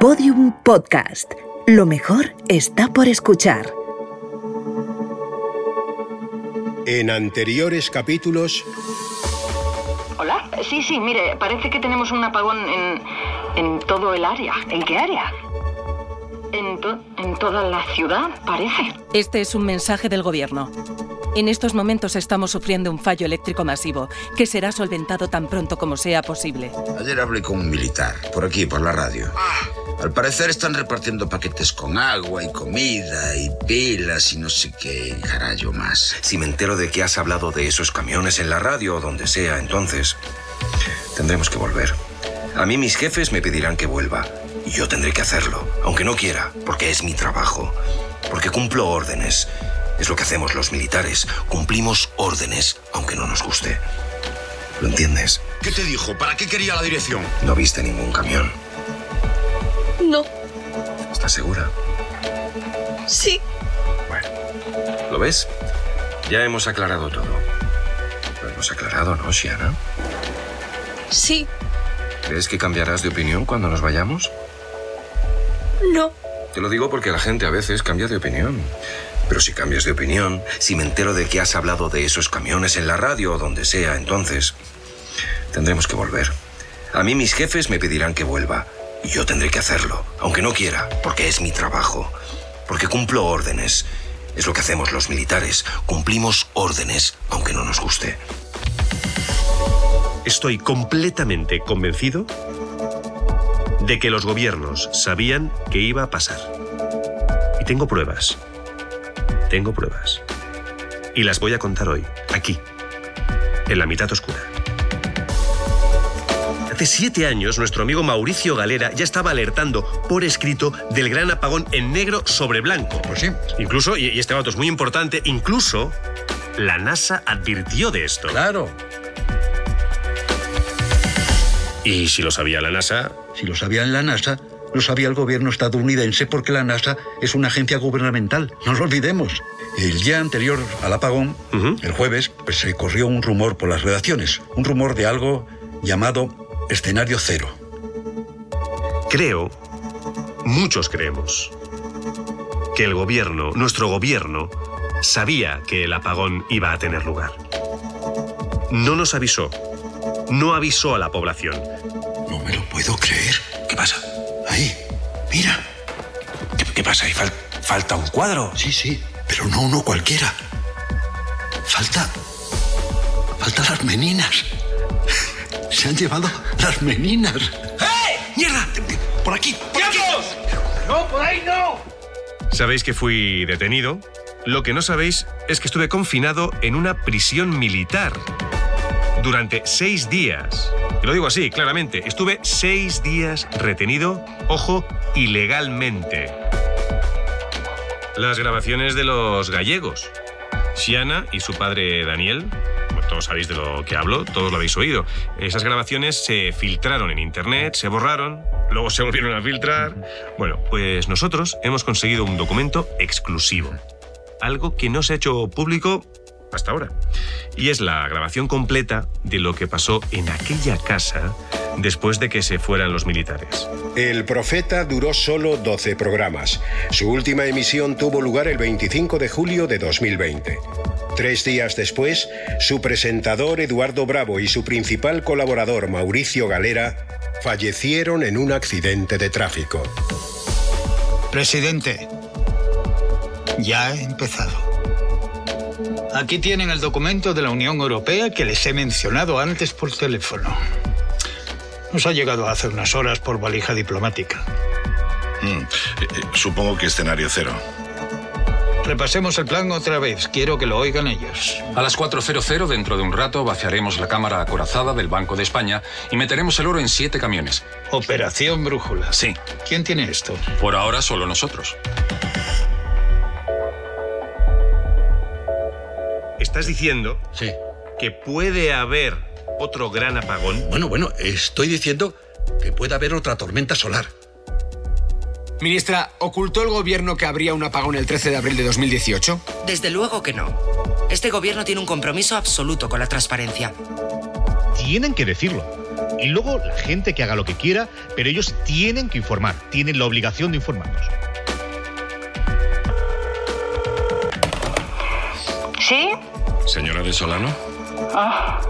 Podium Podcast. Lo mejor está por escuchar. En anteriores capítulos... Hola, sí, sí, mire, parece que tenemos un apagón en, en todo el área. ¿En qué área? En, to- en toda la ciudad, parece. Este es un mensaje del gobierno. En estos momentos estamos sufriendo un fallo eléctrico masivo que será solventado tan pronto como sea posible. Ayer hablé con un militar, por aquí, por la radio. Al parecer están repartiendo paquetes con agua y comida y pilas y no sé qué carajo más. Si me entero de que has hablado de esos camiones en la radio o donde sea, entonces tendremos que volver. A mí mis jefes me pedirán que vuelva y yo tendré que hacerlo, aunque no quiera, porque es mi trabajo, porque cumplo órdenes. Es lo que hacemos los militares, cumplimos órdenes, aunque no nos guste. ¿Lo entiendes? ¿Qué te dijo? ¿Para qué quería la dirección? No viste ningún camión. No, ¿Estás segura? sí. Bueno, ¿lo ves? Ya hemos aclarado todo. Lo hemos aclarado, ¿no, Shiana? Sí, ¿Crees que cambiarás de opinión cuando nos vayamos? no. Te lo digo porque la gente a veces cambia de opinión. Pero si cambias de opinión, si me entero de que has hablado de esos camiones en la radio o donde sea, entonces tendremos que volver. A mí mis jefes me pedirán que vuelva y yo tendré que hacerlo, aunque no quiera, porque es mi trabajo, porque cumplo órdenes. Es lo que hacemos los militares, cumplimos órdenes, aunque no nos guste. Estoy completamente convencido de que los gobiernos sabían que iba a pasar. Y tengo pruebas. Tengo pruebas. Y las voy a contar hoy, aquí, en la mitad oscura. Hace siete años, nuestro amigo Mauricio Galera ya estaba alertando por escrito del gran apagón en negro sobre blanco. Pues sí. Incluso, y y este dato es muy importante, incluso la NASA advirtió de esto. Claro, Y si lo sabía la NASA, si lo sabía en la NASA, lo sabía el gobierno estadounidense porque la NASA es una agencia gubernamental, no lo olvidemos. El día anterior al apagón, el jueves, pues se corrió un rumor por las redacciones, un rumor de algo llamado escenario cero. creo, muchos creemos, que el gobierno, nuestro gobierno, sabía que el apagón iba a tener lugar. No nos avisó, no avisó a la población. No me lo puedo creer. ¿Qué pasa? Ahí, mira. ¿Qué, qué pasa? ¿Ahí fal- falta un cuadro? Sí, sí, pero no uno cualquiera. Falta. Falta las meninas. Se han llevado las meninas. ¡Mierda! ¡Por aquí! ¡Por aquí! Sabéis que fui detenido. Lo que no sabéis es que estuve confinado en una prisión militar durante seis días. Y lo digo así, claramente. Estuve seis días retenido, ojo, ilegalmente. Las grabaciones de los gallegos. Shiana y su padre Daniel. Todos sabéis de lo que hablo, todos lo habéis oído. Esas grabaciones se filtraron en internet, se borraron, luego se volvieron a filtrar. Bueno, pues nosotros hemos conseguido un documento exclusivo. Algo que no se ha hecho público hasta ahora. Y es la grabación completa de lo que pasó en aquella casa después de que se fueran los militares. El Profeta duró solo 12 programas. Su última emisión tuvo lugar el 25 de julio de 2020. Tres días después, su presentador Eduardo Bravo y su principal colaborador Mauricio Galera fallecieron en un accidente de tráfico. Presidente, ya he empezado. Aquí tienen el documento de la Unión Europea que les he mencionado antes por teléfono. Nos ha llegado hace unas horas por valija diplomática. Mm, eh, eh, supongo que escenario cero. Repasemos el plan otra vez. Quiero que lo oigan ellos. A las 4.00 dentro de un rato vaciaremos la cámara acorazada del Banco de España y meteremos el oro en siete camiones. Operación Brújula. Sí, ¿Quién tiene esto? por ahora solo nosotros. ¿Estás diciendo Sí. que puede haber otro gran apagón? Bueno, bueno, estoy diciendo que puede haber otra tormenta solar. Ministra, ¿ocultó el gobierno que habría un apagón el 13 de abril de 2018? Desde luego que no. Este gobierno tiene un compromiso absoluto con la transparencia. Tienen que decirlo. Y luego la gente que haga lo que quiera, pero ellos tienen que informar, tienen la obligación de informarnos. ¿Sí? Señora de Solano. Ah,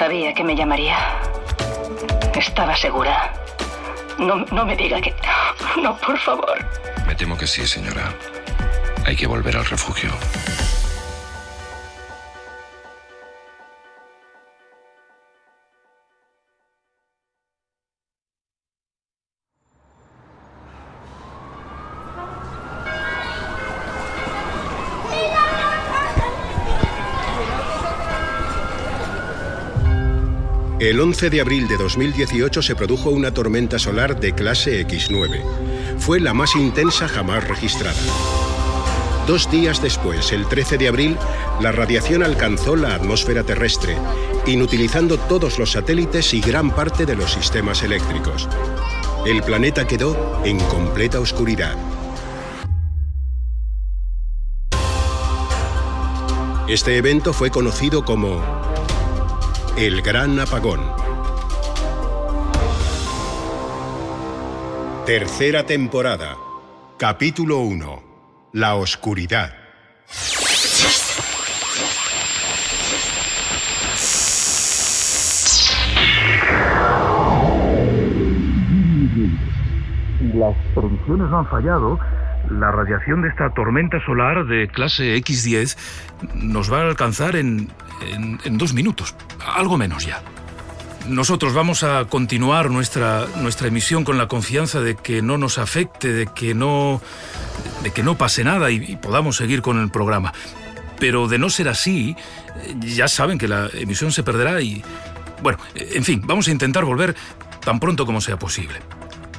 sabía que me llamaría. Estaba segura. No, no me diga que... No, por favor. Me temo que sí, señora. Hay que volver al refugio. El 11 de abril de 2018 se produjo una tormenta solar de clase X9. Fue la más intensa jamás registrada. Dos días después, el 13 de abril, la radiación alcanzó la atmósfera terrestre, inutilizando todos los satélites y gran parte de los sistemas eléctricos. El planeta quedó en completa oscuridad. Este evento fue conocido como el Gran Apagón. Tercera temporada. Capítulo 1. La oscuridad. Las predicciones no han fallado. La radiación de esta tormenta solar de clase X10 nos va a alcanzar en, en, dos minutos, algo menos ya. Nosotros vamos a continuar nuestra, nuestra emisión con la confianza de que no nos afecte, de que no, de que no pase nada y, y podamos seguir con el programa. Pero de no ser así, ya saben que la emisión se perderá y... Bueno, en fin, vamos a intentar volver tan pronto como sea posible.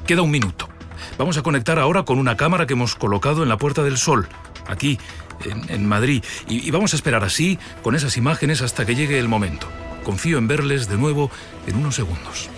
Queda un minuto. Vamos a conectar ahora con una cámara que hemos colocado en la Puerta del Sol, aquí, en, Madrid, y, y vamos a esperar así, con esas imágenes, hasta que llegue el momento. Confío en verles de nuevo en unos segundos.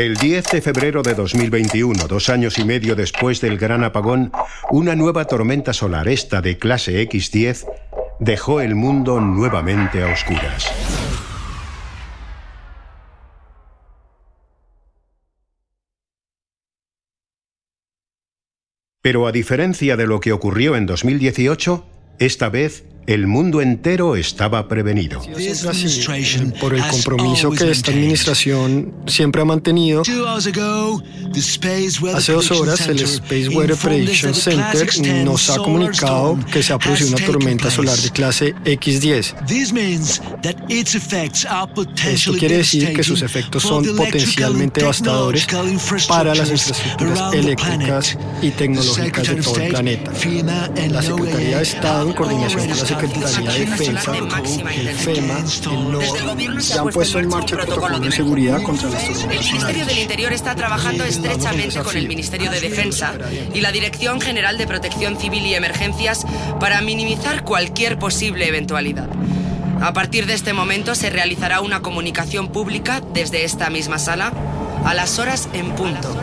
El 10 de febrero de 2021, dos años y medio después del gran apagón, una nueva tormenta solar, esta de clase X10, dejó el mundo nuevamente a oscuras. Pero a diferencia de lo que ocurrió en 2018, esta vez el mundo entero estaba prevenido. Es así, por el compromiso que esta administración siempre ha mantenido. Hace dos horas el Space Weather Prediction Center nos ha comunicado que se ha producido una tormenta solar de clase X10. Esto quiere decir que sus efectos son potencialmente devastadores para las infraestructuras eléctricas y tecnológicas de todo el planeta. La Secretaría de Estado, en coordinación con la Secretaría de Defensa, el FEMA, el NOAA, ya han puesto en marcha protocolos de seguridad contra las El Ministerio del Interior está trabajando estrechamente con el Ministerio de Defensa y la Dirección General de Protección Civil y Emergencias para minimizar cualquier posible eventualidad. A partir de este momento se realizará una comunicación pública desde esta misma sala a las horas en punto.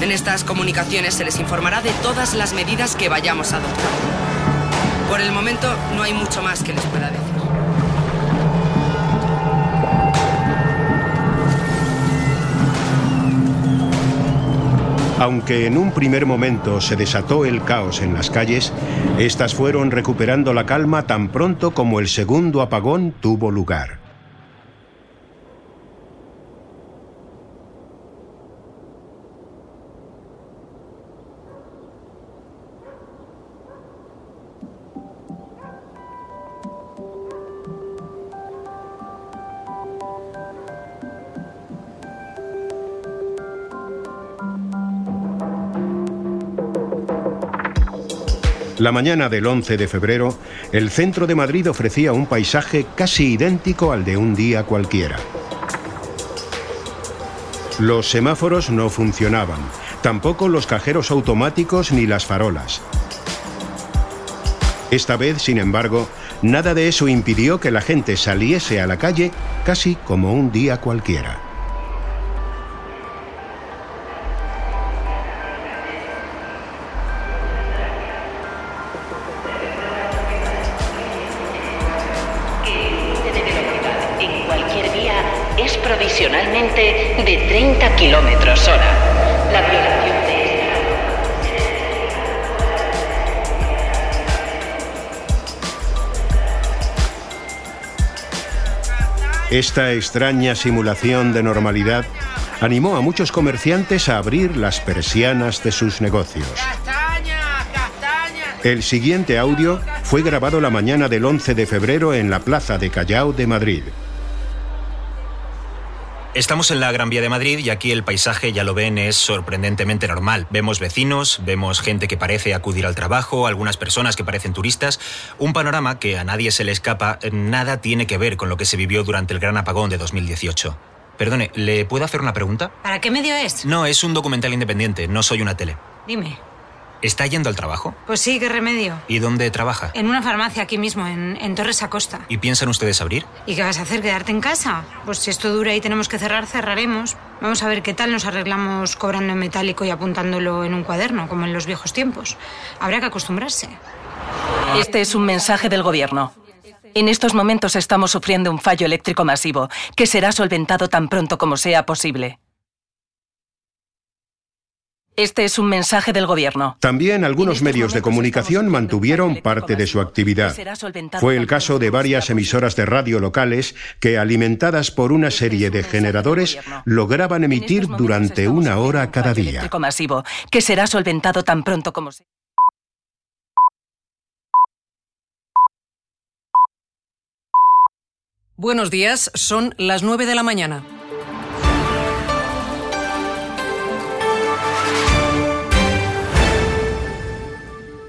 En estas comunicaciones se les informará de todas las medidas que vayamos a adoptar. Por el momento no hay mucho más que les pueda decir. Aunque en un primer momento se desató el caos en las calles, estas fueron recuperando la calma tan pronto como el segundo apagón tuvo lugar. La mañana del 11 de febrero, el centro de Madrid ofrecía un paisaje casi idéntico al de un día cualquiera. Los semáforos no funcionaban, tampoco los cajeros automáticos ni las farolas. Esta vez, sin embargo, nada de eso impidió que la gente saliese a la calle casi como un día cualquiera. Esta extraña simulación de normalidad animó a muchos comerciantes a abrir las persianas de sus negocios. El siguiente audio fue grabado la mañana del 11 de febrero en la Plaza de Callao de Madrid. Estamos en la Gran Vía de Madrid y aquí el paisaje, ya lo ven, es sorprendentemente normal. Vemos vecinos, vemos gente que parece acudir al trabajo, algunas personas que parecen turistas. Un panorama que a nadie se le escapa, nada tiene que ver con lo que se vivió durante el gran apagón de 2018. Perdone, ¿le puedo hacer una pregunta? ¿Para qué medio es? No, es un documental independiente, no soy una tele. Dime. ¿Está yendo al trabajo? Pues sí, qué remedio. ¿Y dónde trabaja? En una farmacia aquí mismo, en, en Torres Acosta. ¿Y piensan ustedes abrir? ¿Y qué vas a hacer? ¿Quedarte en casa? Pues si esto dura y tenemos que cerrar, cerraremos. Vamos a ver qué tal nos arreglamos cobrando en metálico y apuntándolo en un cuaderno, como en los viejos tiempos. Habrá que acostumbrarse. Este es un mensaje del gobierno. En estos momentos estamos sufriendo un fallo eléctrico masivo, que será solventado tan pronto como sea posible. Este es un mensaje del gobierno. También algunos medios de comunicación mantuvieron parte de su actividad. Fue el caso de varias emisoras de radio locales que, alimentadas por una serie de generadores, lograban emitir durante una hora cada día. Eléctrico masivo, que será solventado tan pronto como sea. Buenos días, son las 9 de la mañana.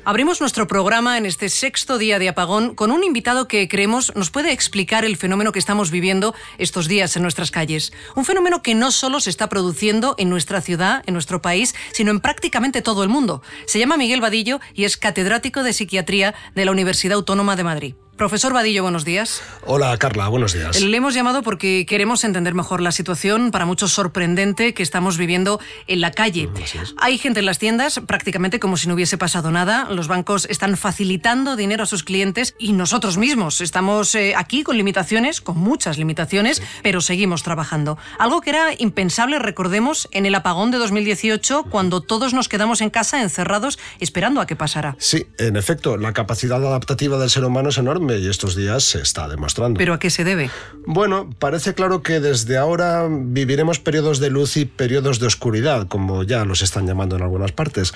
Abrimos nuestro programa en este sexto día de apagón con un invitado que creemos nos puede explicar el fenómeno que estamos viviendo estos días en nuestras calles. Un fenómeno que no solo se está produciendo en nuestra ciudad, en nuestro país, sino en prácticamente todo el mundo. Se llama Miguel Vadillo y es catedrático de psiquiatría de la Universidad Autónoma de Madrid. Profesor Vadillo, buenos días. Hola, Carla, buenos días. Le hemos llamado porque queremos entender mejor la situación, para muchos sorprendente, que estamos viviendo en la calle. Hay gente en las tiendas, prácticamente como si no hubiese pasado nada. Los bancos están facilitando dinero a sus clientes y nosotros mismos estamos eh, aquí con limitaciones, con muchas limitaciones, pero seguimos trabajando. Algo que era impensable, recordemos, en el apagón de 2018, cuando todos nos quedamos en casa encerrados esperando a que pasara. Sí, en efecto, la capacidad adaptativa del ser humano es enorme y estos días se está demostrando. ¿Pero a qué se debe? Bueno, parece claro que desde ahora viviremos periodos de luz y periodos de oscuridad, como ya los están llamando en algunas partes.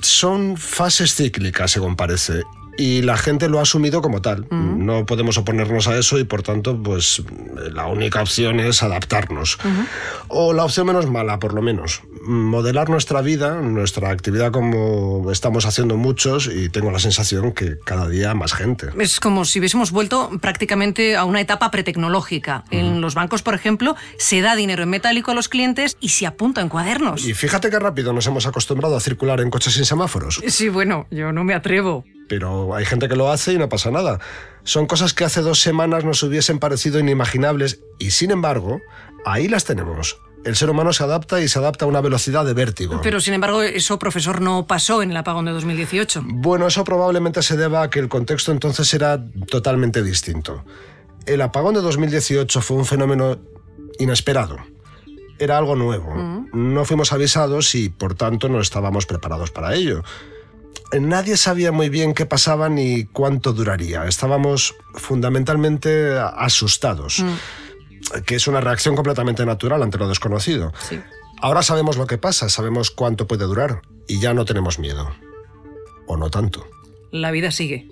Son fases cíclicas, según parece, y la gente lo ha asumido como tal. Mm. No podemos oponernos a eso y por tanto, pues la única opción es adaptarnos. O la opción menos mala, por lo menos. Modelar nuestra vida, nuestra actividad como estamos haciendo muchos y tengo la sensación que cada día más gente. Es como si hubiésemos vuelto prácticamente a una etapa pretecnológica. En los bancos, por ejemplo, se da dinero en metálico a los clientes y se apunta en cuadernos. Y fíjate qué rápido nos hemos acostumbrado a circular en coches sin semáforos. Sí, bueno, yo no me atrevo. Pero hay gente que lo hace y no pasa nada. Son cosas que hace dos semanas nos hubiesen parecido inimaginables y sin embargo, ahí las tenemos. El ser humano se adapta y se adapta a una velocidad de vértigo. Pero sin embargo, eso, profesor, no pasó en el apagón de 2018. Bueno, eso probablemente se deba a que el contexto entonces era totalmente distinto. El apagón de 2018 fue un fenómeno inesperado. Era algo nuevo. No fuimos avisados y por tanto no estábamos preparados para ello. Nadie sabía muy bien qué pasaba ni cuánto duraría. Estábamos fundamentalmente asustados, que es una reacción completamente natural ante lo desconocido. Sí. Ahora sabemos lo que pasa, sabemos cuánto puede durar y ya no tenemos miedo. O no tanto. La vida sigue.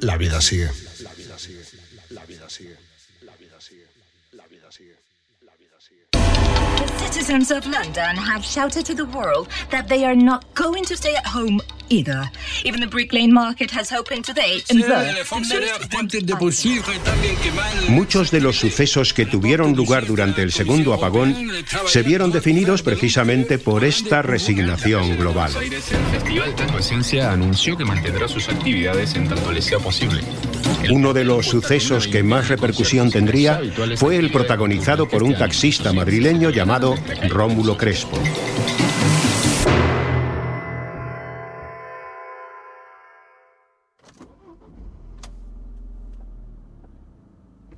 La vida sigue. La vida sigue. La vida sigue. La vida sigue. La vida sigue. The citizens of London have shouted to the world that they are not going to stay at home either. Even the Brick Lane Market has opened today. And Muchos de los sucesos que tuvieron lugar durante el segundo apagón se vieron definidos precisamente por esta resignación global. El Festival anunció que mantendrá sus actividades en tanto le sea posible. Uno de los sucesos que más repercusión tendría fue el protagonizado por un taxista madrileño llamado Rómulo Crespo.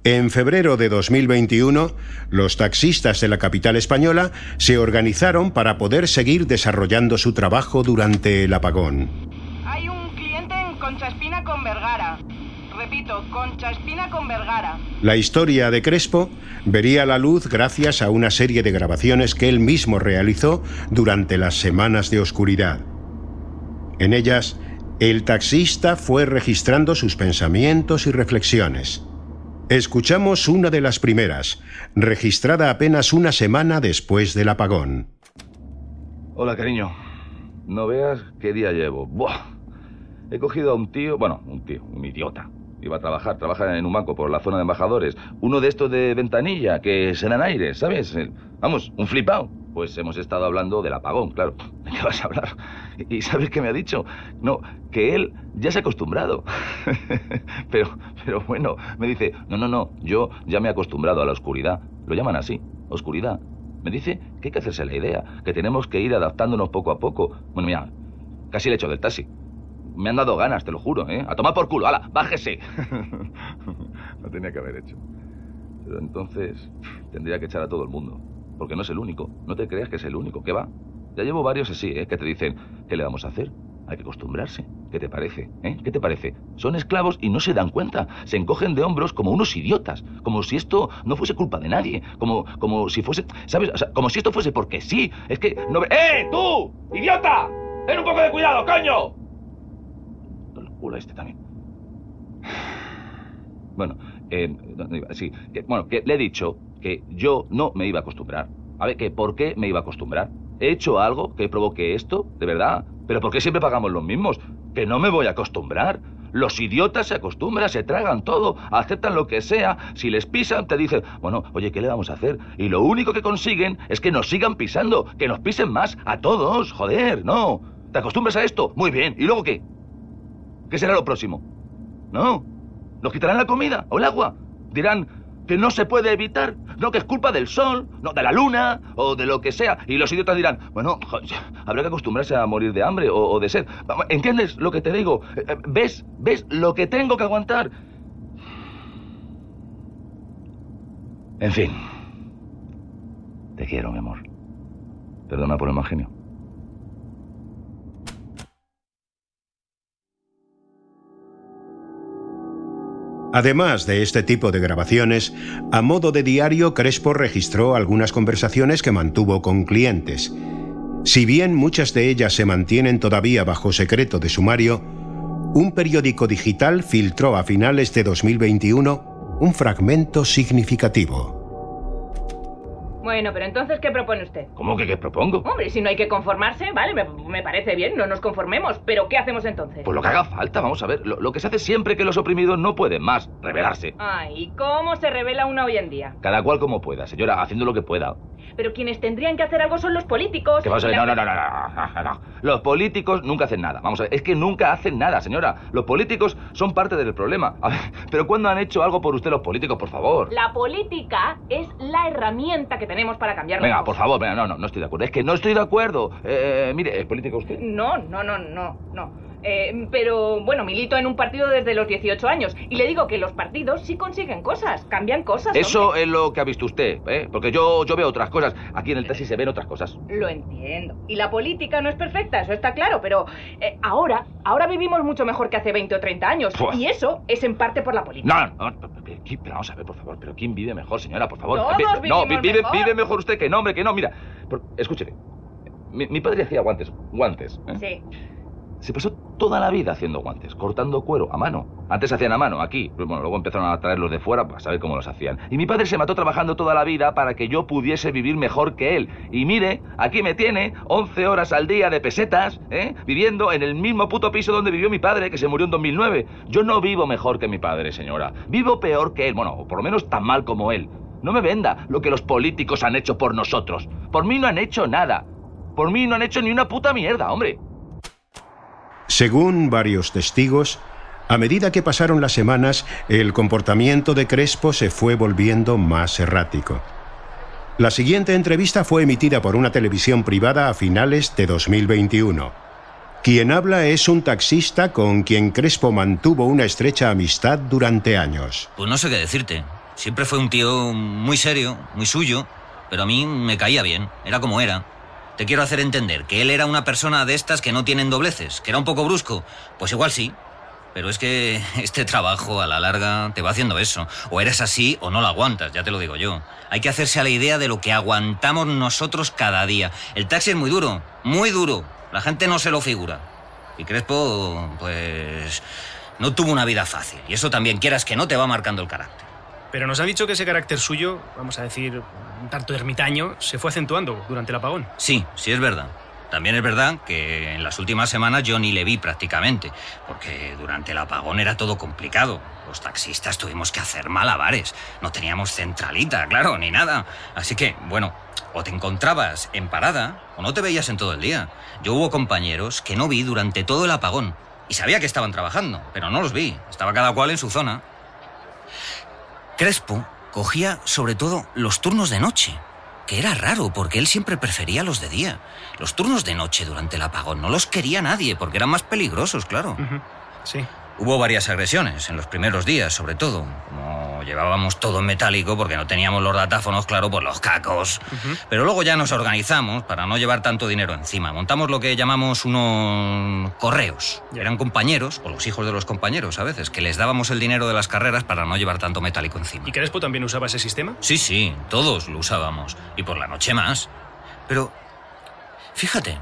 En febrero de 2021, los taxistas de la capital española se organizaron para poder seguir desarrollando su trabajo durante el apagón. Hay un cliente en Concha Espina con Vergara. Repito, Concha Espina con Vergara. La historia de Crespo vería la luz gracias a una serie de grabaciones que él mismo realizó durante las semanas de oscuridad. En ellas, el taxista fue registrando sus pensamientos y reflexiones. Escuchamos una de las primeras, registrada apenas una semana después del apagón. Hola, cariño. No veas qué día llevo. Buah. He cogido a un tío, bueno, un tío, un idiota. Iba a trabajar, trabaja en un banco por la zona de embajadores. Uno de estos de ventanilla, que se dan aire, ¿sabes? Eh, Vamos, un flipado. Pues hemos estado hablando del apagón, claro. ¿De qué vas a hablar? ¿Y sabes qué me ha dicho? No, que él ya se ha acostumbrado. pero, pero bueno, me dice, no, no, no, yo ya me he acostumbrado a la oscuridad. Lo llaman así, oscuridad. Me dice que hay que hacerse la idea, que tenemos que ir adaptándonos poco a poco. Bueno, mira, casi le echo del taxi. Me han dado ganas, te lo juro, ¿eh? A tomar por culo, ¡hala! ¡Bájese! no tenía que haber hecho. Pero entonces tendría que echar a todo el mundo. Porque no es el único. No te creas que es el único. ¿Qué va? Ya llevo varios así, ¿eh? Que te dicen, ¿qué le vamos a hacer? Hay que acostumbrarse. ¿Qué te parece? ¿Eh? ¿Qué te parece? Son esclavos y no se dan cuenta. Se encogen de hombros como unos idiotas. Como si esto no fuese culpa de nadie. Como, como si fuese... ¿Sabes? O sea, como si esto fuese porque sí. Es que no. ¡Eh, tú! ¡Idiota! ¡Ten un poco de cuidado, coño! Locura este también. Bueno, eh, bueno, le he dicho que yo no me iba a acostumbrar. A ver, que ¿por qué me iba a acostumbrar? ¿He hecho algo que provoque esto? ¿De verdad? ¿Pero por qué siempre pagamos los mismos? Que no me voy a acostumbrar. Los idiotas se acostumbran, se tragan todo, aceptan lo que sea. Si les pisan, te dicen, bueno, oye, ¿qué le vamos a hacer? Y lo único que consiguen es que nos sigan pisando, que nos pisen más a todos, joder, no. ¿Te acostumbras a esto? Muy bien. ¿Y luego qué? ¿Qué será lo próximo? ¿No? ¿Nos quitarán la comida o el agua? Dirán que no se puede evitar, no que es culpa del sol, no de la luna o de lo que sea. Y los idiotas dirán, bueno, habrá que acostumbrarse a morir de hambre o, de sed. ¿Entiendes lo que te digo? Eh, eh, ¿Ves? ¿Ves lo que tengo que aguantar? En fin. Te quiero, mi amor. Perdona por el mal genio. Además de este tipo de grabaciones, a modo de diario Crespo registró algunas conversaciones que mantuvo con clientes. Si bien muchas de ellas se mantienen todavía bajo secreto de sumario, un periódico digital filtró a finales de 2021 un fragmento significativo. Bueno, pero entonces, ¿qué propone usted? ¿Cómo que qué propongo? Hombre, si no hay que conformarse, vale, me, me parece bien, no nos conformemos. Pero ¿qué hacemos entonces? Pues lo que haga falta, vamos a ver. Lo, lo que se hace siempre que los oprimidos no pueden más, rebelarse. Ay, ¿y cómo se revela una hoy en día? Cada cual como pueda, señora, haciendo lo que pueda. Pero quienes tendrían que hacer algo son los políticos. ¿Qué vamos a ver? La- No, no, no, no, no, no, no. Los políticos nunca hacen nada. Vamos a ver, es que nunca hacen nada, señora. Los políticos son parte del problema. A ver, pero ¿cuándo han hecho algo por usted los políticos, por favor? La política es la herramienta que tenemos para cambiar Venga, por favor, venga, no, no, no estoy de acuerdo. Es que no estoy de acuerdo. Eh, mire, ¿es político usted? No, no, no, no, no. Eh, pero bueno, milito en un partido desde los 18 años y le digo que los partidos sí consiguen cosas, cambian cosas. Eso es lo que ha visto usted, ¿eh? Porque yo, yo veo otras cosas. Aquí en el taxi se ven otras cosas. hombre. Lo entiendo. Y la política no es perfecta, eso está claro, pero eh, ahora, ahora vivimos mucho mejor que hace 20 o 30 años. Y eso es en parte por la política. No, no, no, pero, vamos a ver, por favor, pero ¿quién vive mejor, señora, por favor? Todos no, vive, mejor. vive mejor usted que no, hombre, que no, mira. Por- escúcheme, mi, mi padre hacía guantes, guantes. ¿eh? Sí. Se pasó toda la vida haciendo guantes, cortando cuero a mano. Antes hacían a mano, aquí. Bueno, luego empezaron a traerlos de fuera para saber cómo los hacían. Y mi padre se mató trabajando toda la vida para que yo pudiese vivir mejor que él. Y mire, aquí me tiene 11 horas al día de pesetas, ¿eh? Viviendo en el mismo puto piso donde vivió mi padre, que se murió en 2009. Yo no vivo mejor que mi padre, señora. Vivo peor que él. Bueno, o por lo menos tan mal como él. No me venda lo que los políticos han hecho por nosotros. Por mí no han hecho nada. Por mí no han hecho ni una puta mierda, hombre. Según varios testigos, a medida que pasaron las semanas, el comportamiento de Crespo se fue volviendo más errático. La siguiente entrevista fue emitida por una televisión privada a finales de 2021. Quien habla es un taxista con quien Crespo mantuvo una estrecha amistad durante años. Pues no sé qué decirte. Siempre fue un tío muy serio, muy suyo, pero a mí me caía bien, era como era. Te quiero hacer entender que él era una persona de estas que no tienen dobleces, que era un poco brusco. Pues igual sí. Pero es que este trabajo a la larga te va haciendo eso. O eres así o no lo aguantas, ya te lo digo yo. Hay que hacerse a la idea de lo que aguantamos nosotros cada día. El taxi es muy duro, muy duro. La gente no se lo figura. Y Crespo, pues, no tuvo una vida fácil. Y eso también quieras que no te va marcando el carácter. Pero nos ha dicho que ese carácter suyo, vamos a decir, un tanto ermitaño, se fue acentuando durante el apagón. Sí, sí es verdad. También es verdad que en las últimas semanas yo ni le vi prácticamente, porque durante el apagón era todo complicado. Los taxistas tuvimos que hacer malabares. No teníamos centralita, claro, ni nada. Así que, bueno, o te encontrabas en parada o no te veías en todo el día. Yo hubo compañeros que no vi durante todo el apagón. Y sabía que estaban trabajando, pero no los vi. Estaba cada cual en su zona. Crespo cogía sobre todo los turnos de noche, que era raro porque él siempre prefería los de día. Los turnos de noche durante el apagón no los quería nadie porque eran más peligrosos, claro. Sí. Hubo varias agresiones en los primeros días, sobre todo. Como llevábamos todo en metálico porque no teníamos los datáfonos, claro, por los cacos. Pero luego ya nos organizamos para no llevar tanto dinero encima. Montamos lo que llamamos unos correos. Eran compañeros, o los hijos de los compañeros a veces, que les dábamos el dinero de las carreras para no llevar tanto metálico encima. ¿Y Crespo también usaba ese sistema? Sí, sí, todos lo usábamos. Y por la noche más. Pero, fíjate,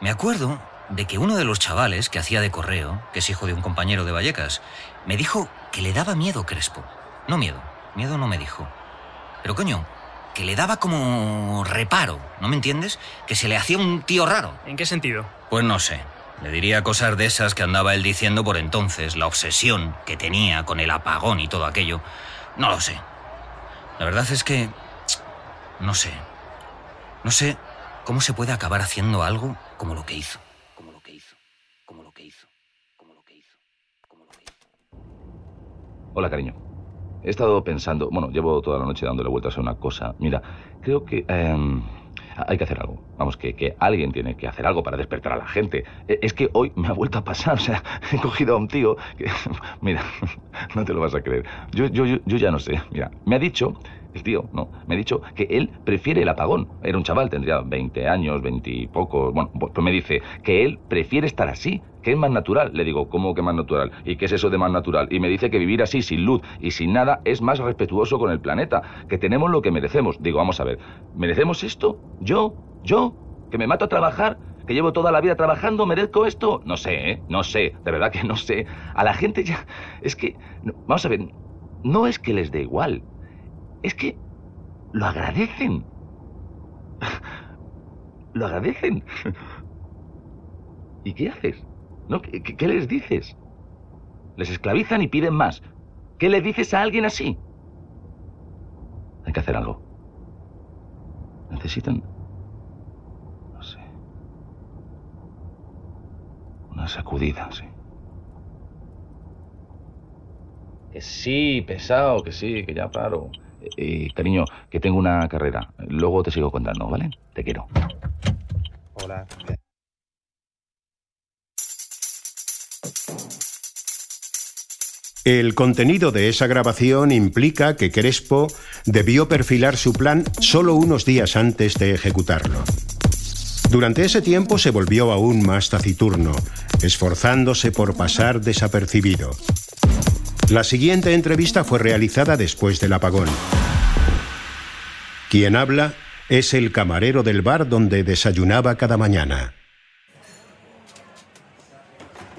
me acuerdo de que uno de los chavales que hacía de correo, que es hijo de un compañero de Vallecas, me dijo que le daba miedo Crespo. No miedo, miedo no me dijo. Pero coño, que le daba como reparo, ¿no me entiendes? Que se le hacía un tío raro. ¿En qué sentido? Pues no sé. Le diría cosas de esas que andaba él diciendo por entonces, la obsesión que tenía con el apagón y todo aquello. No lo sé. La verdad es que... No sé. No sé cómo se puede acabar haciendo algo como lo que hizo. Hola, cariño. He estado pensando, bueno, llevo toda la noche dándole vueltas a una cosa. Mira, creo que em, hay que hacer algo. Vamos, que, que, alguien tiene que hacer algo para despertar a la gente. E, Es que hoy me ha vuelto a pasar, o sea, he cogido a un tío que, mira, no te lo vas a creer. Yo, yo, yo ya no sé. Mira, me ha dicho, el tío, no, me ha dicho que él prefiere el apagón. Era un chaval, tendría 20 años, 20 y pocos. Bueno, pues me dice que él prefiere estar así, que es más natural. Le digo, ¿cómo que más natural? ¿Y qué es eso de más natural? Y me dice que vivir así, sin luz y sin nada, es más respetuoso con el planeta, que tenemos lo que merecemos. Digo, vamos a ver, ¿merecemos esto? ¿Yo? ¿Yo? ¿Que me mato a trabajar? ¿Que llevo toda la vida trabajando? ¿Merezco esto? No sé, ¿eh? No sé, de verdad que no sé. A la gente ya... Es que... vamos a ver, no es que les dé igual, es que lo agradecen. lo agradecen. ¿Y qué haces? ¿No? ¿Qué, les dices? Les esclavizan y piden más. ¿Qué le dices a alguien así? Hay que hacer algo. Necesitan... No sé. Una sacudida, sí. Que sí, pesado, que sí, que ya paro. Eh, cariño, que tengo una carrera. Luego te sigo contando, ¿vale? Te quiero. Hola. El contenido de esa grabación implica que Crespo debió perfilar su plan solo unos días antes de ejecutarlo. Durante ese tiempo se volvió aún más taciturno, esforzándose por pasar desapercibido. La siguiente entrevista fue realizada después del apagón. Quien habla es el camarero del bar donde desayunaba cada mañana.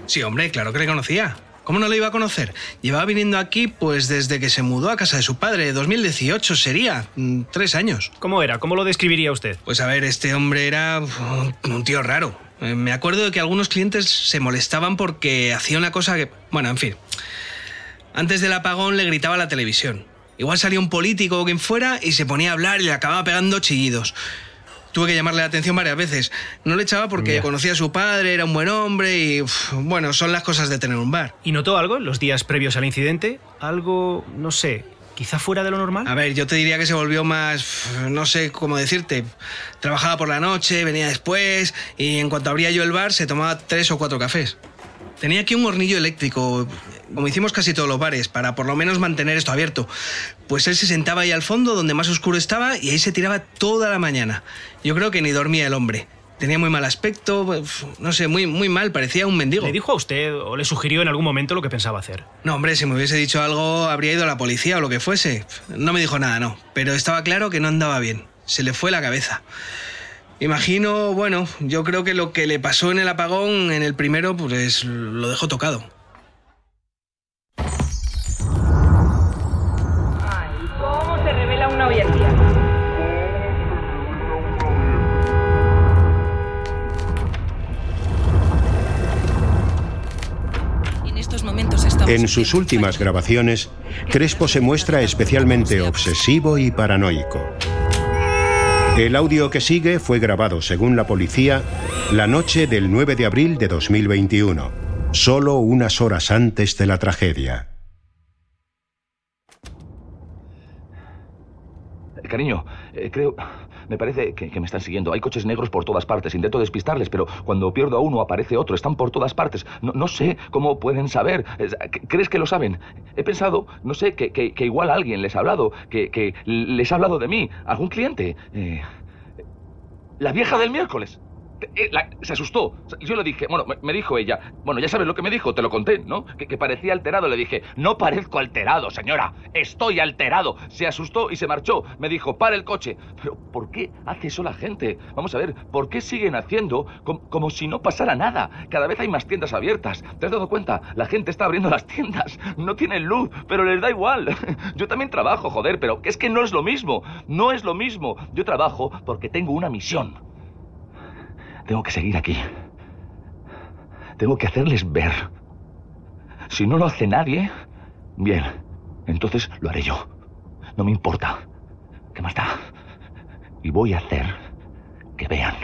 Sí, hombre, claro que le conocía. ¿Cómo no lo iba a conocer? Llevaba viniendo aquí pues desde que se mudó a casa de su padre, 2018 sería, mm, tres años. ¿Cómo era? ¿Cómo lo describiría usted? Pues a ver, este hombre era un- un tío raro. Eh, Me acuerdo de que algunos clientes se molestaban porque hacía una cosa que... Bueno, en fin. Antes del apagón le gritaba a la televisión. Igual salía un político o quien fuera y se ponía a hablar y le acababa pegando chillidos. Tuve que llamarle la atención varias veces. No le echaba porque conocía a su padre, era un buen hombre y... uf, bueno, son las cosas de tener un bar. ¿Y notó algo en los días previos al incidente? Algo, no sé, quizá fuera de lo normal. A ver, yo te diría que se volvió más, no sé cómo decirte, trabajaba por la noche, venía después y en cuanto abría yo el bar se tomaba tres o cuatro cafés. Tenía aquí un hornillo eléctrico, como hicimos casi todos los bares, para por lo menos mantener esto abierto. Pues él se sentaba ahí al fondo, donde más oscuro estaba, y ahí se tiraba toda la mañana. Yo creo que ni dormía el hombre. Tenía muy mal aspecto, no sé, muy, muy mal, parecía un mendigo. ¿Le dijo a usted o le sugirió en algún momento lo que pensaba hacer? No, hombre, si me hubiese dicho algo, habría ido a la policía o lo que fuese. No me dijo nada, no. Pero estaba claro que no andaba bien. Se le fue la cabeza. Imagino, bueno, yo creo que lo que le pasó en el apagón, en el primero, pues lo dejó tocado. En sus últimas grabaciones, Crespo se muestra especialmente obsesivo y paranoico. El audio que sigue fue grabado, según la policía, la noche del 9 de abril de 2021, solo unas horas antes de la tragedia. Cariño, eh, creo... Me parece que, me están siguiendo. Hay coches negros por todas partes. Intento despistarles, pero cuando pierdo a uno aparece otro. Están por todas partes. No, sé cómo pueden saber. Es- ¿Crees que lo saben? He pensado, no sé, que, que- igual alguien les ha hablado, que, que les ha hablado de mí. ¿Algún cliente? Eh, la vieja del miércoles. Eh, la- se asustó. Yo le dije, bueno, me, dijo ella, bueno, ya sabes lo que me dijo, te lo conté, ¿no? Que, parecía alterado. Le dije, no parezco alterado, señora, estoy alterado. Se asustó y se marchó. Me dijo, para el coche. Pero, ¿por qué hace eso la gente? Vamos a ver, ¿por qué siguen haciendo com- como si no pasara nada? Cada vez hay más tiendas abiertas. ¿Te has dado cuenta? La gente está abriendo las tiendas. No tienen luz, pero les da igual. Yo también trabajo, joder, pero es que no es lo mismo. No es lo mismo. Yo trabajo porque tengo una misión. Tengo que seguir aquí. Tengo que hacerles ver. Si no lo hace nadie, bien, entonces lo haré yo. No me importa. ¿Qué más da? Y voy a hacer que vean.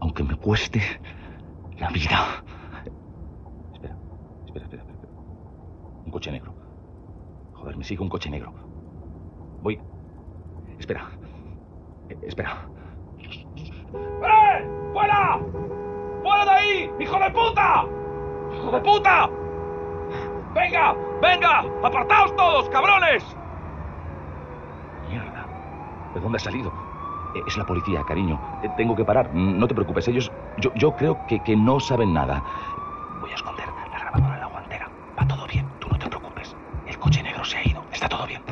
Aunque me cueste la vida. Espera, espera, espera. espera. Un coche negro. Joder, me sigue un coche negro. Voy. Espera. Eh, espera. ¡Eh! ¡Fuera! ¡Fuera de ahí! ¡Hijo de puta! ¡Hijo de puta! ¡Venga! ¡Venga! ¡Apartaos todos, cabrones! Mierda. ¿De dónde ha salido? Eh, Es la policía, cariño. Eh, Tengo que parar. No te preocupes. Ellos, yo, yo creo que, que no saben nada. Voy a esconder la grabadora en la guantera. Va todo bien. Tú no te preocupes. El coche negro se ha ido. Está todo bien.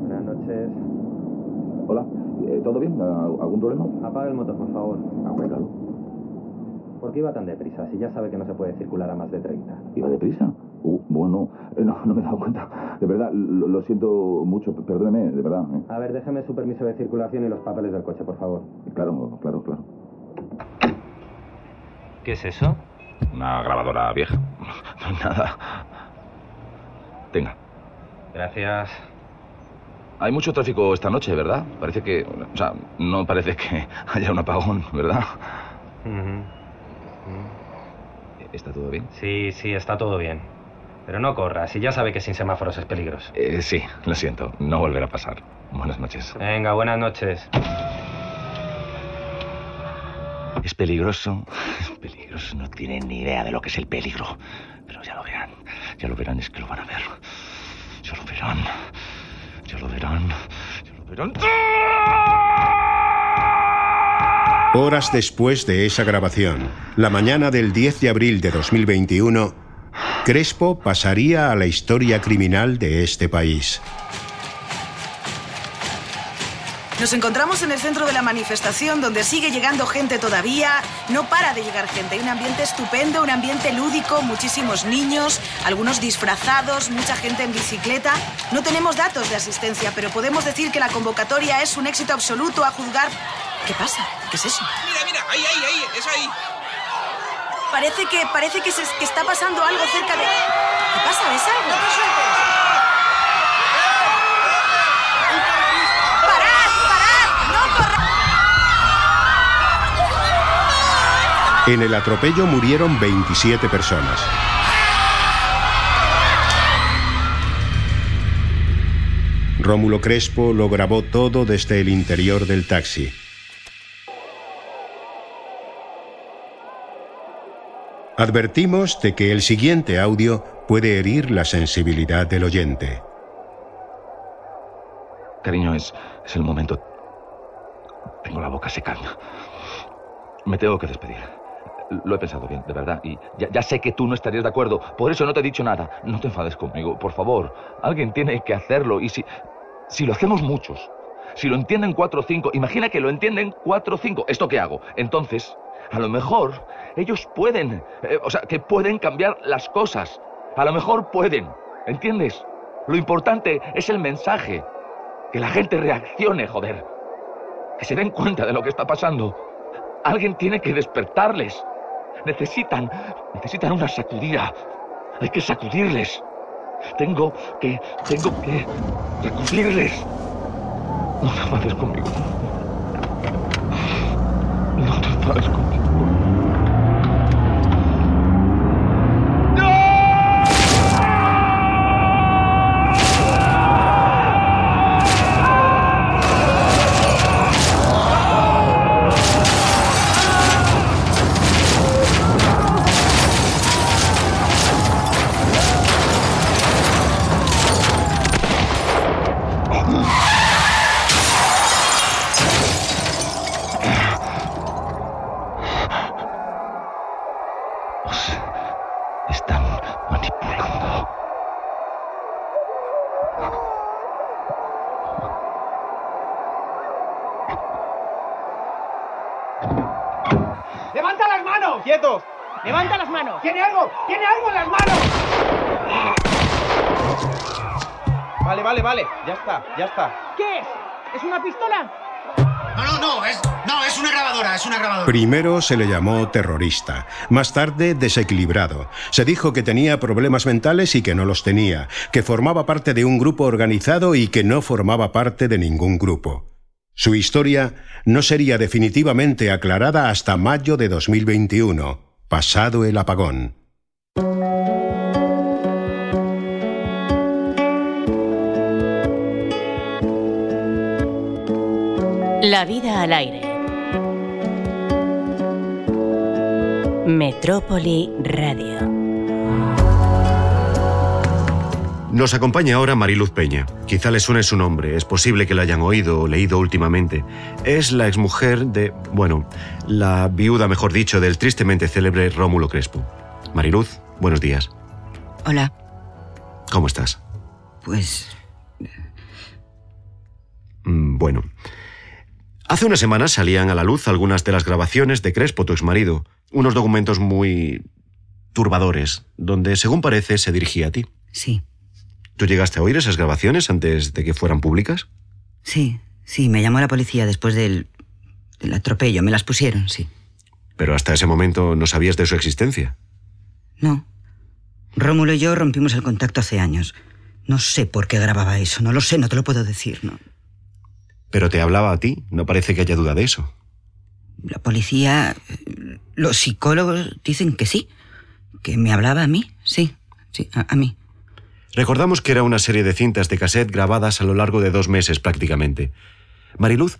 Buenas noches. Hola. Eh, ¿Todo bien? ¿Algún problema? Apaga el motor, por favor. Claro. ¿Por qué iba tan deprisa? Si ya sabe que no se puede circular a más de 30. ¿Iba deprisa? Uh, bueno, eh, no, no me he dado cuenta. De verdad, lo, lo siento mucho. Perdóneme, de verdad. ¿eh? A ver, déjeme su permiso de circulación y los papeles del coche, por favor. Claro, claro, claro. ¿Qué es eso? Una grabadora vieja. Nada. Tenga. Gracias. Hay mucho tráfico esta noche, ¿verdad? Parece que... O sea, no parece que haya un apagón, ¿verdad? ¿Está todo bien? Sí, sí, está todo bien. Pero no corra, si ya sabe que sin semáforos es peligroso. Eh, sí, lo siento. No volverá a pasar. Buenas noches. Venga, buenas noches. Es peligroso. Es peligroso. No tienen ni idea de lo que es el peligro. Pero ya lo verán. Ya lo verán, es que lo van a ver. Ya lo verán. Lo verán. Lo verán. Horas después de esa grabación, la mañana del 10 de abril de 2021, Crespo pasaría a la historia criminal de este país. Nos encontramos en el centro de la manifestación donde sigue llegando gente todavía. No para de llegar gente. Hay un ambiente estupendo, un ambiente lúdico, muchísimos niños, algunos disfrazados, mucha gente en bicicleta. No tenemos datos de asistencia, pero podemos decir que la convocatoria es un éxito absoluto a juzgar. ¿Qué pasa? ¿Qué es eso? Mira, mira, ahí, ahí, ahí, es ahí. Parece que parece que, se, que está pasando algo cerca de. ¿Qué pasa? ¿Ves algo? ¡No te sueltes! En el atropello murieron 27 personas. Rómulo Crespo lo grabó todo desde el interior del taxi. Advertimos de que el siguiente audio puede herir la sensibilidad del oyente. Cariño, es, es el momento. Tengo la boca secando. Me tengo que despedir. Lo he pensado bien, de verdad. Y ya, sé que tú no estarías de acuerdo. Por eso no te he dicho nada. No te enfades conmigo, por favor. Alguien tiene que hacerlo. Y si, si lo hacemos muchos, si lo entienden cuatro o cinco, imagina que lo entienden cuatro o cinco. ¿Esto qué hago? Entonces, a lo mejor ellos pueden, eh, o sea, que pueden cambiar las cosas. A lo mejor pueden. ¿Entiendes? Lo importante es el mensaje. Que la gente reaccione, joder. Que se den cuenta de lo que está pasando. Alguien tiene que despertarles. Necesitan, necesitan una sacudida. Hay que sacudirles. Tengo que, tengo que sacudirles. No te enfades conmigo. No te enfades conmigo. Primero se le llamó terrorista, más tarde desequilibrado. Se dijo que tenía problemas mentales y que no los tenía, que formaba parte de un grupo organizado y que no formaba parte de ningún grupo. Su historia no sería definitivamente aclarada hasta mayo de 2021, pasado el apagón. La vida al aire. Metrópoli Radio. Nos acompaña ahora Mariluz Peña. Quizá le suene su nombre, es posible que la hayan oído o leído últimamente. Es la exmujer de, bueno, la viuda, mejor dicho, del tristemente célebre Rómulo Crespo. Mariluz, buenos días. Hola. ¿Cómo estás? Pues... Mm, Bueno. Hace unas semanas salían a la luz algunas de las grabaciones de Crespo, tu exmarido. Unos documentos muy... turbadores, donde, según parece, se dirigía a ti. Sí. ¿Tú llegaste a oír esas grabaciones antes de que fueran públicas? Sí, sí, me llamó la policía después del, del atropello. Me las pusieron, sí. Pero hasta ese momento no sabías de su existencia. No. Rómulo y yo rompimos el contacto hace años. No sé por qué grababa eso, no lo sé, no te lo puedo decir, ¿no? Pero te hablaba a ti, no parece que haya duda de eso. La policía, los psicólogos dicen que sí, que me hablaba a mí, sí, sí, a, a mí. Recordamos que era una serie de cintas de cassette grabadas a lo largo de dos meses prácticamente. Mariluz,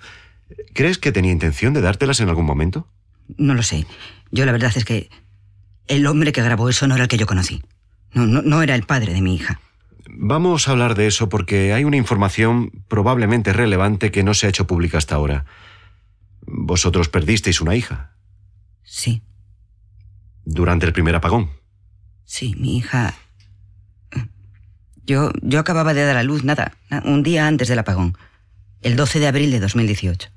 ¿crees que tenía intención de dártelas en algún momento? No lo sé. Yo la verdad es que el hombre que grabó eso no era el que yo conocí. No, no, no era el padre de mi hija. Vamos a hablar de eso porque hay una información probablemente relevante que no se ha hecho pública hasta ahora. Vosotros perdisteis una hija. Sí. Durante el primer apagón. Sí, mi hija... Yo, yo acababa de dar a luz, nada, un día antes del apagón, el 12 de abril de 2018.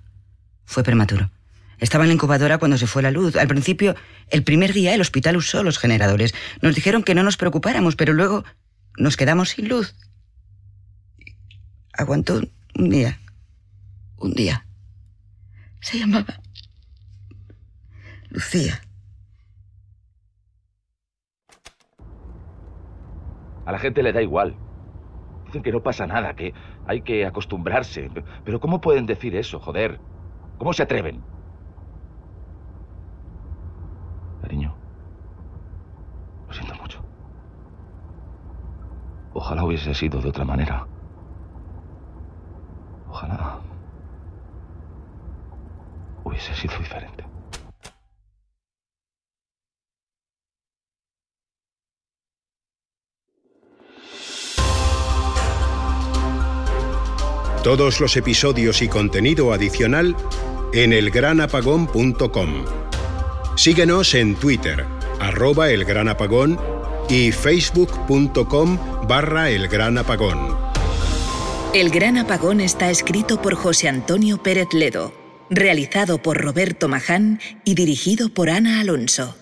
Fue prematuro. Estaba en la incubadora cuando se fue la luz. Al principio, el primer día, el hospital usó los generadores. Nos dijeron que no nos preocupáramos, pero luego nos quedamos sin luz. Aguantó un día. Un día. Se llamaba Lucía. A la gente le da igual. Dicen que no pasa nada, que hay que acostumbrarse. Pero ¿cómo pueden decir eso, joder? ¿Cómo se atreven? Cariño, lo siento mucho. Ojalá hubiese sido de otra manera. Ojalá hubiese sido diferente. Todos los episodios y contenido adicional en elgranapagón.com. Síguenos en Twitter, arroba el gran apagón y facebook.com barra el gran apagón. El Gran Apagón está escrito por José Antonio Pérez Ledo, realizado por Roberto Maján y dirigido por Ana Alonso.